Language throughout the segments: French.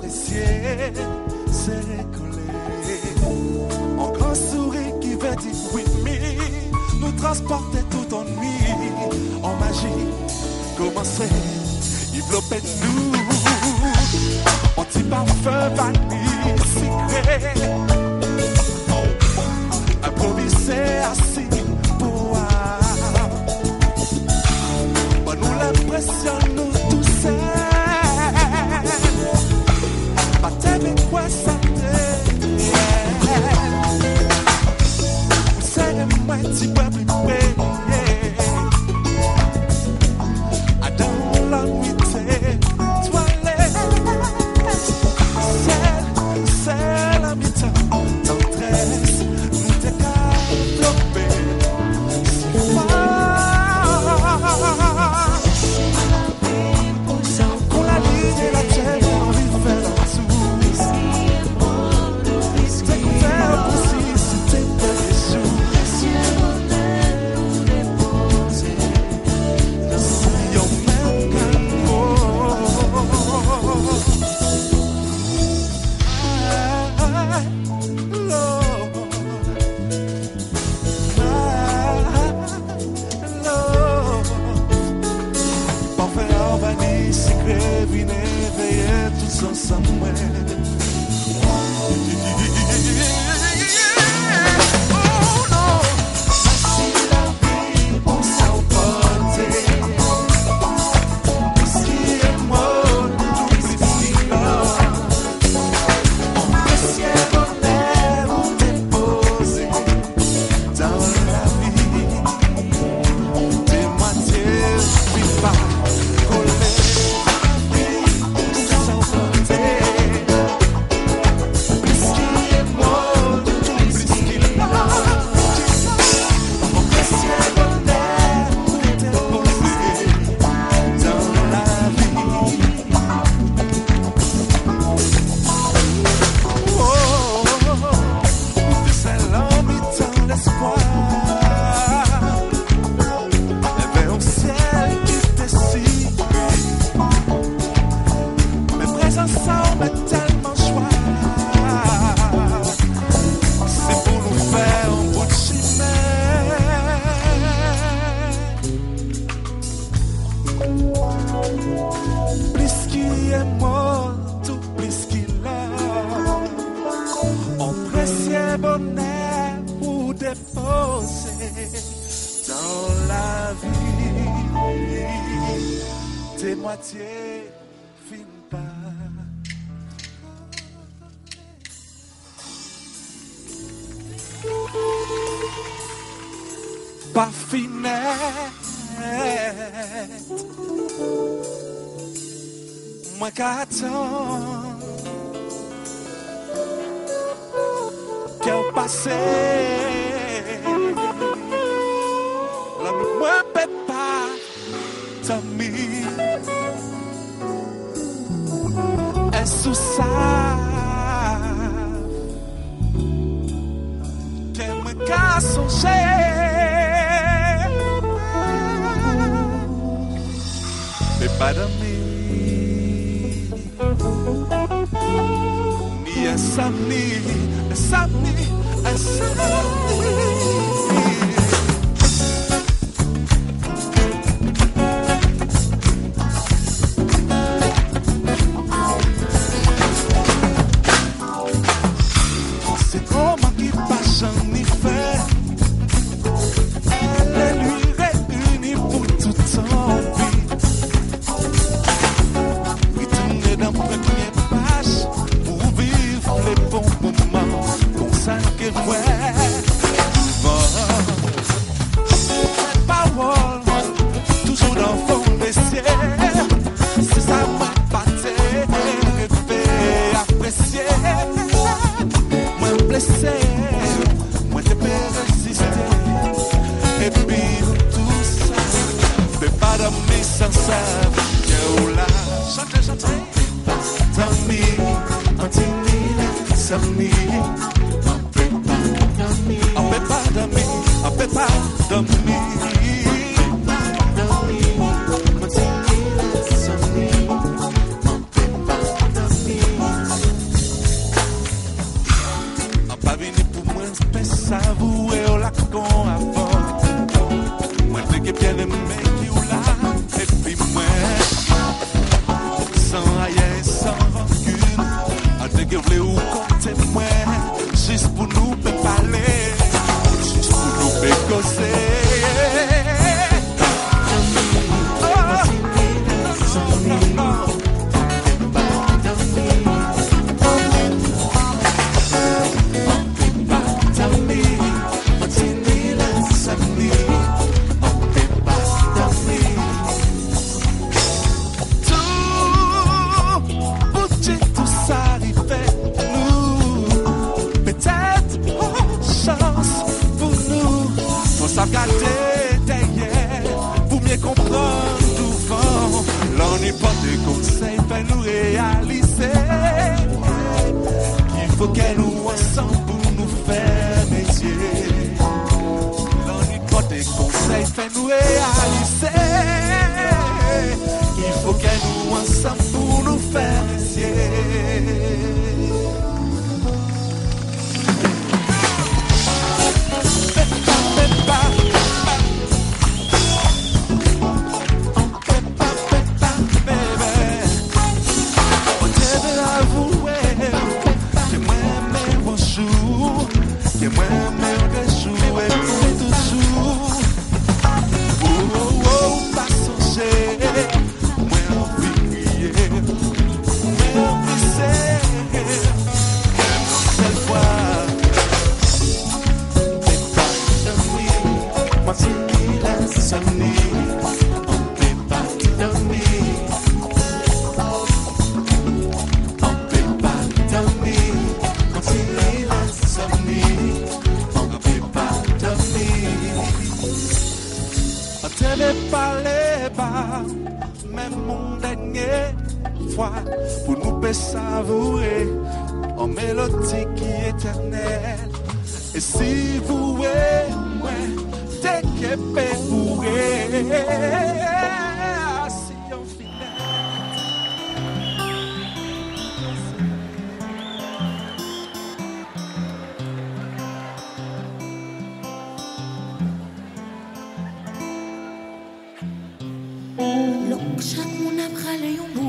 apprécier c'est recoller. Un grand sourire qui veut dire oui, me nous transporter tout en nuit en magie. Commencer, développer nous. Peço que me Terima kasih para mim. Me Me asami, asami, asami Je vais vous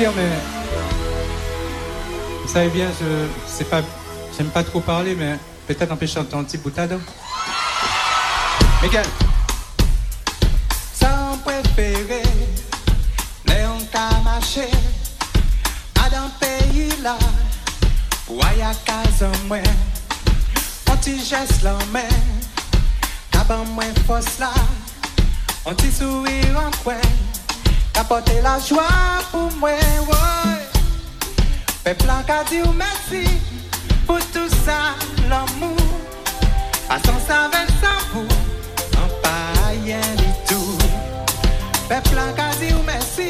dire, mais vous savez bien, je sais pas, j'aime pas trop parler, mais peut-être empêcher un petit boutade. Miguel. Sans préféré, Léon Camaché, à dans pays là, pour aller à casa moi, on t'y geste la main, caban moins force là, on t'y sourire en coin. Apporter la joie pour moi, ouais. Peuple a dit merci pour tout ça, l'amour. Passons ça avec ça vous, en pas rien du tout. Peuple a dit merci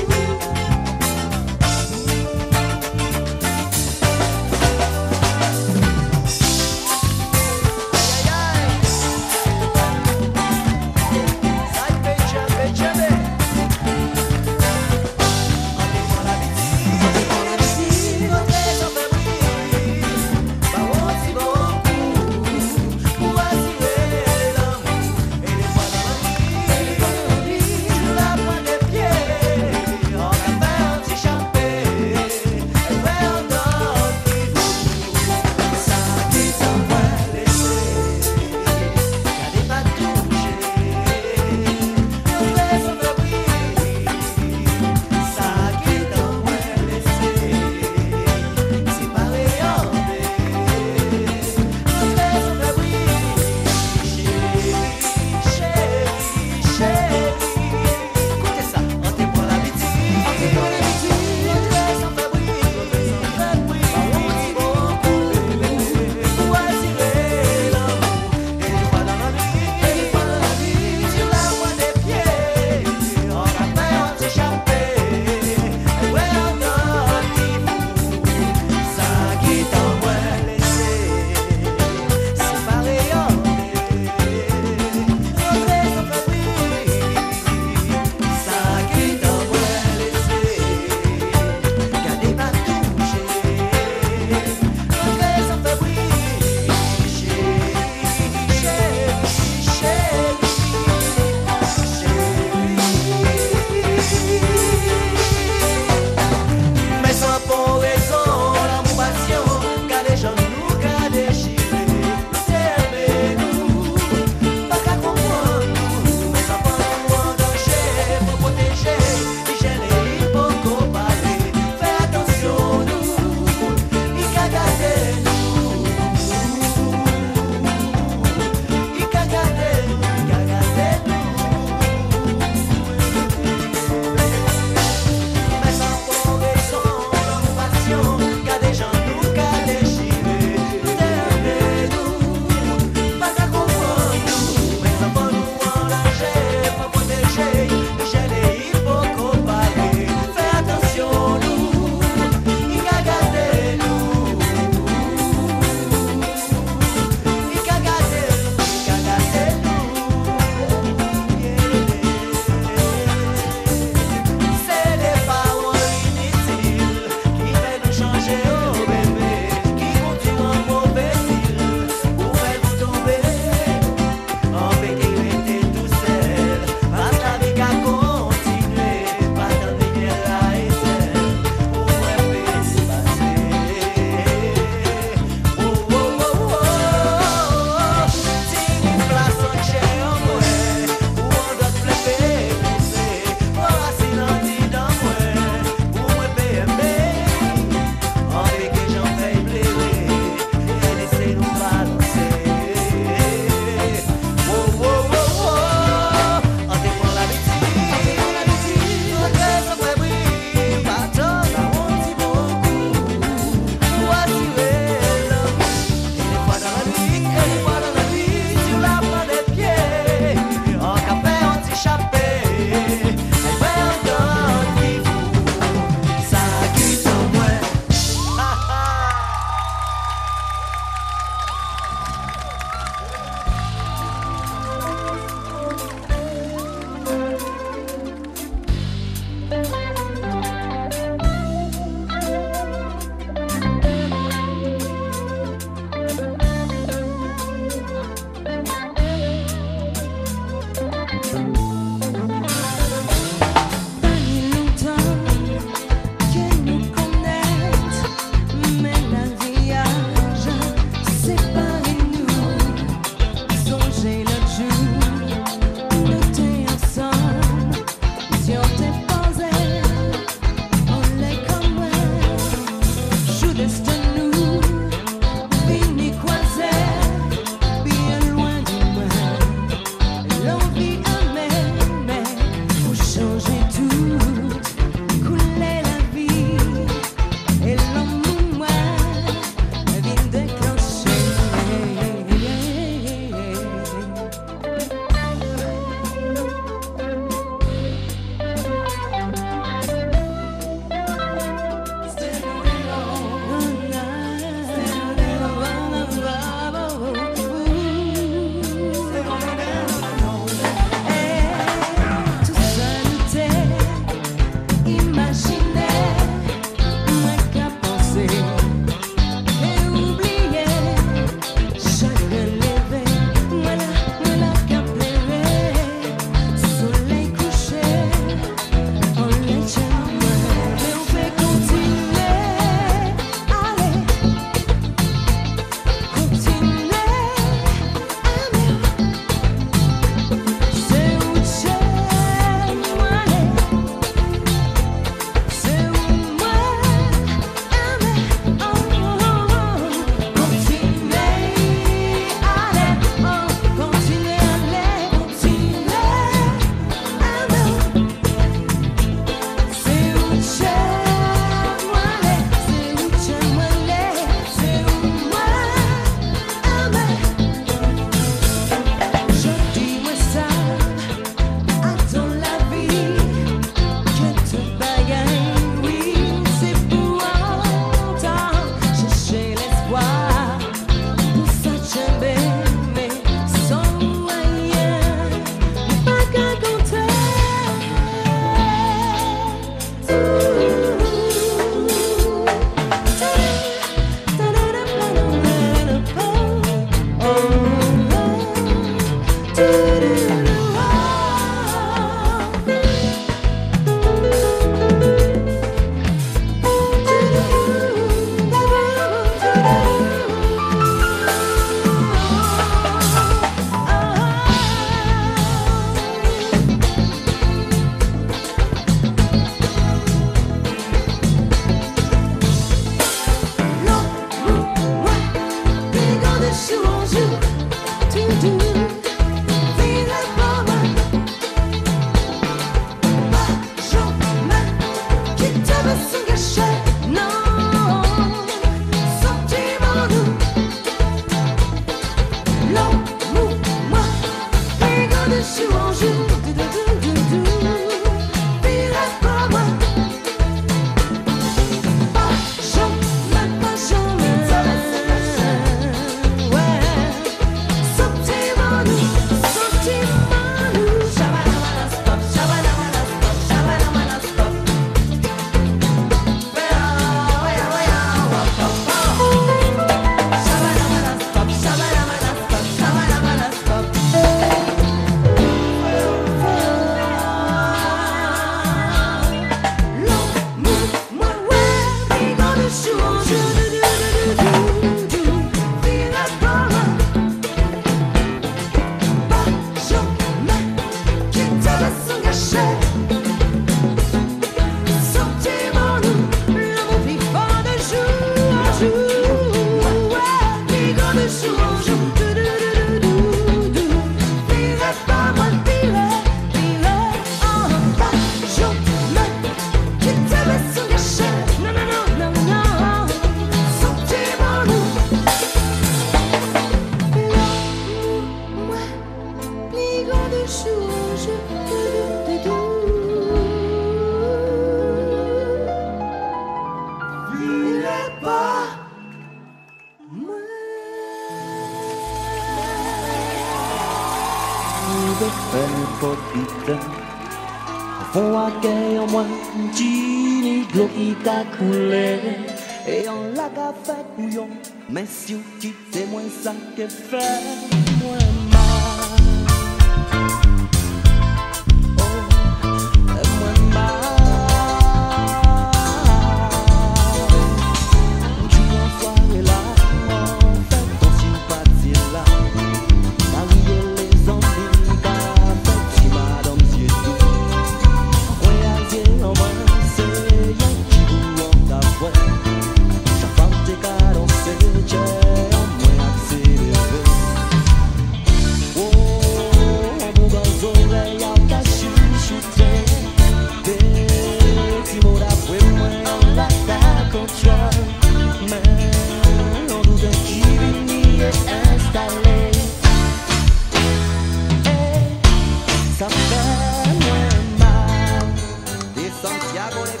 Angélique, c'est